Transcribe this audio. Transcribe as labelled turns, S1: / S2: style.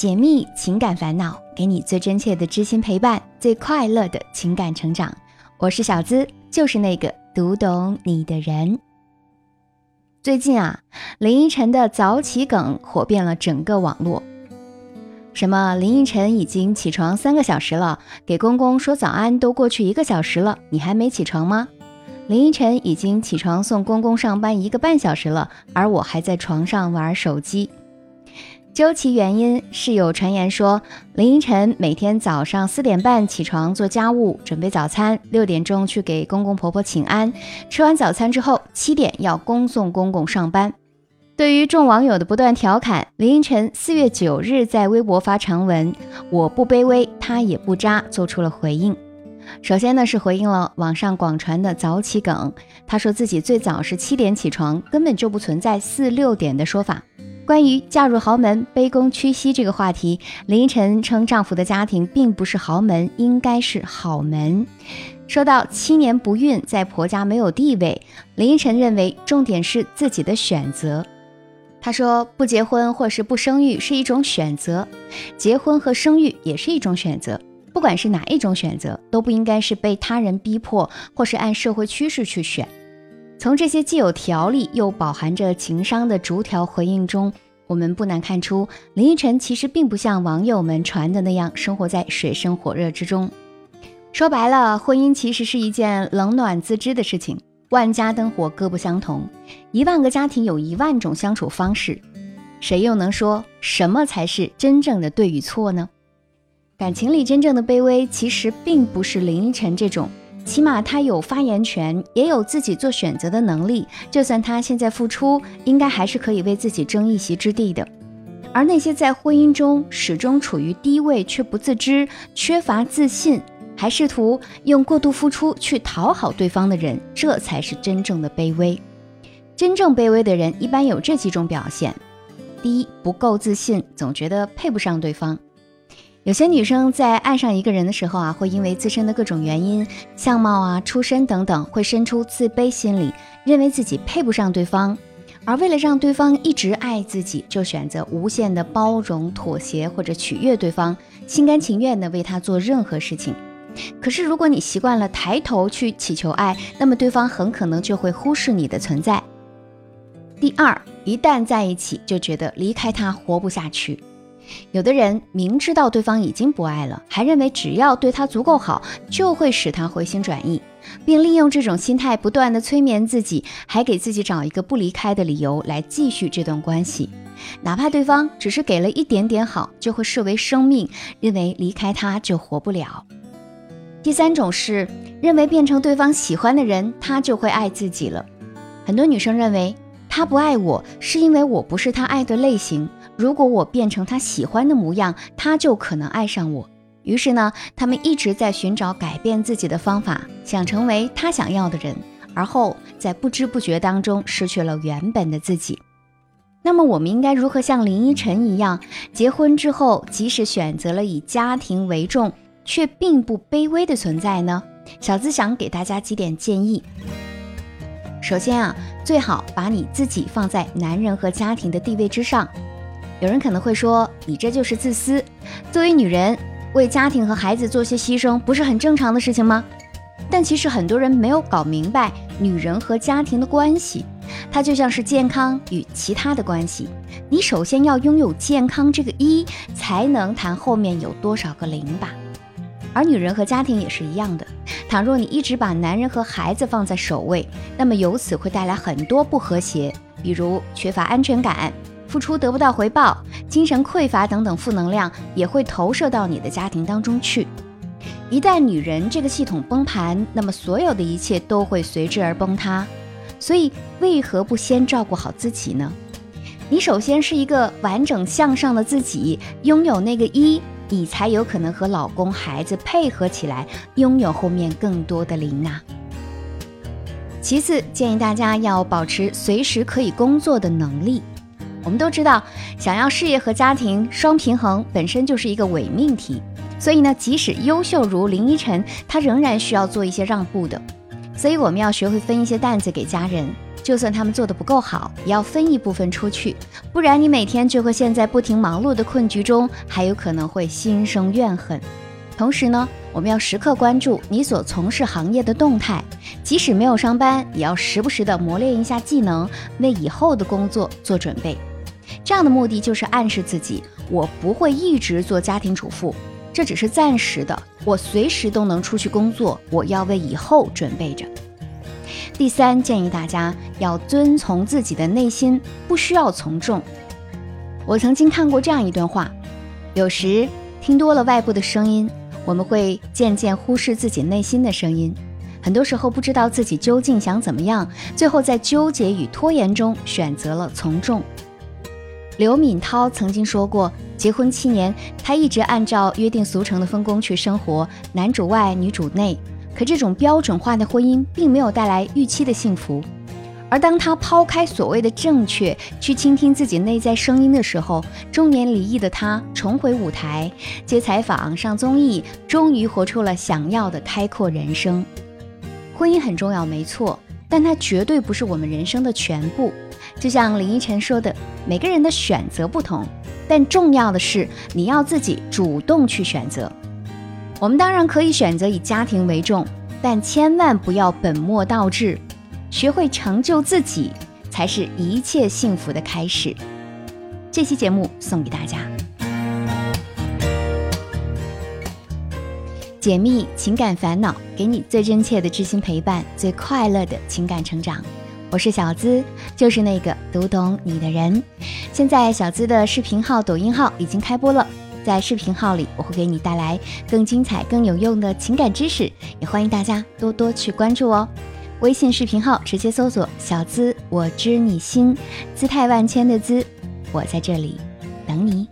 S1: 解密情感烦恼，给你最真切的知心陪伴，最快乐的情感成长。我是小资，就是那个读懂你的人。最近啊，林依晨的早起梗火遍了整个网络。什么？林依晨已经起床三个小时了，给公公说早安都过去一个小时了，你还没起床吗？林依晨已经起床送公公上班一个半小时了，而我还在床上玩手机。究其原因，是有传言说林依晨每天早上四点半起床做家务，准备早餐，六点钟去给公公婆婆请安，吃完早餐之后七点要恭送公公上班。对于众网友的不断调侃，林依晨四月九日在微博发长文：“我不卑微，他也不渣”，做出了回应。首先呢，是回应了网上广传的早起梗。他说自己最早是七点起床，根本就不存在四六点的说法。关于嫁入豪门、卑躬屈膝这个话题，林依晨称丈夫的家庭并不是豪门，应该是好门。说到七年不孕，在婆家没有地位，林依晨认为重点是自己的选择。他说，不结婚或是不生育是一种选择，结婚和生育也是一种选择。不管是哪一种选择，都不应该是被他人逼迫，或是按社会趋势去选。从这些既有条理又饱含着情商的逐条回应中，我们不难看出，林依晨其实并不像网友们传的那样生活在水深火热之中。说白了，婚姻其实是一件冷暖自知的事情。万家灯火各不相同，一万个家庭有一万种相处方式，谁又能说什么才是真正的对与错呢？感情里真正的卑微，其实并不是林依晨这种，起码他有发言权，也有自己做选择的能力。就算他现在付出，应该还是可以为自己争一席之地的。而那些在婚姻中始终处于低位却不自知、缺乏自信，还试图用过度付出去讨好对方的人，这才是真正的卑微。真正卑微的人一般有这几种表现：第一，不够自信，总觉得配不上对方。有些女生在爱上一个人的时候啊，会因为自身的各种原因，相貌啊、出身等等，会生出自卑心理，认为自己配不上对方。而为了让对方一直爱自己，就选择无限的包容、妥协或者取悦对方，心甘情愿的为他做任何事情。可是，如果你习惯了抬头去祈求爱，那么对方很可能就会忽视你的存在。第二，一旦在一起，就觉得离开他活不下去。有的人明知道对方已经不爱了，还认为只要对他足够好，就会使他回心转意，并利用这种心态不断的催眠自己，还给自己找一个不离开的理由来继续这段关系。哪怕对方只是给了一点点好，就会视为生命，认为离开他就活不了。第三种是认为变成对方喜欢的人，他就会爱自己了。很多女生认为他不爱我，是因为我不是他爱的类型。如果我变成他喜欢的模样，他就可能爱上我。于是呢，他们一直在寻找改变自己的方法，想成为他想要的人，而后在不知不觉当中失去了原本的自己。那么，我们应该如何像林依晨一样，结婚之后即使选择了以家庭为重，却并不卑微的存在呢？小资想给大家几点建议。首先啊，最好把你自己放在男人和家庭的地位之上。有人可能会说，你这就是自私。作为女人，为家庭和孩子做些牺牲，不是很正常的事情吗？但其实很多人没有搞明白女人和家庭的关系，它就像是健康与其他的关系。你首先要拥有健康这个一，才能谈后面有多少个零吧。而女人和家庭也是一样的。倘若你一直把男人和孩子放在首位，那么由此会带来很多不和谐，比如缺乏安全感。付出得不到回报，精神匮乏等等负能量也会投射到你的家庭当中去。一旦女人这个系统崩盘，那么所有的一切都会随之而崩塌。所以，为何不先照顾好自己呢？你首先是一个完整向上的自己，拥有那个一，你才有可能和老公、孩子配合起来，拥有后面更多的零啊。其次，建议大家要保持随时可以工作的能力。我们都知道，想要事业和家庭双平衡，本身就是一个伪命题。所以呢，即使优秀如林依晨，她仍然需要做一些让步的。所以我们要学会分一些担子给家人。就算他们做的不够好，也要分一部分出去，不然你每天就会陷在不停忙碌的困局中，还有可能会心生怨恨。同时呢，我们要时刻关注你所从事行业的动态，即使没有上班，也要时不时的磨练一下技能，为以后的工作做准备。这样的目的就是暗示自己，我不会一直做家庭主妇，这只是暂时的，我随时都能出去工作，我要为以后准备着。第三，建议大家要遵从自己的内心，不需要从众。我曾经看过这样一段话：有时听多了外部的声音。我们会渐渐忽视自己内心的声音，很多时候不知道自己究竟想怎么样，最后在纠结与拖延中选择了从众。刘敏涛曾经说过，结婚七年，她一直按照约定俗成的分工去生活，男主外女主内，可这种标准化的婚姻并没有带来预期的幸福。而当他抛开所谓的正确，去倾听自己内在声音的时候，中年离异的他重回舞台，接采访、上综艺，终于活出了想要的开阔人生。婚姻很重要，没错，但它绝对不是我们人生的全部。就像林依晨说的，每个人的选择不同，但重要的是你要自己主动去选择。我们当然可以选择以家庭为重，但千万不要本末倒置。学会成就自己，才是一切幸福的开始。这期节目送给大家，解密情感烦恼，给你最真切的知心陪伴，最快乐的情感成长。我是小资，就是那个读懂你的人。现在小资的视频号、抖音号已经开播了，在视频号里，我会给你带来更精彩、更有用的情感知识，也欢迎大家多多去关注哦。微信视频号直接搜索“小资我知你心”，姿态万千的“资”，我在这里等你。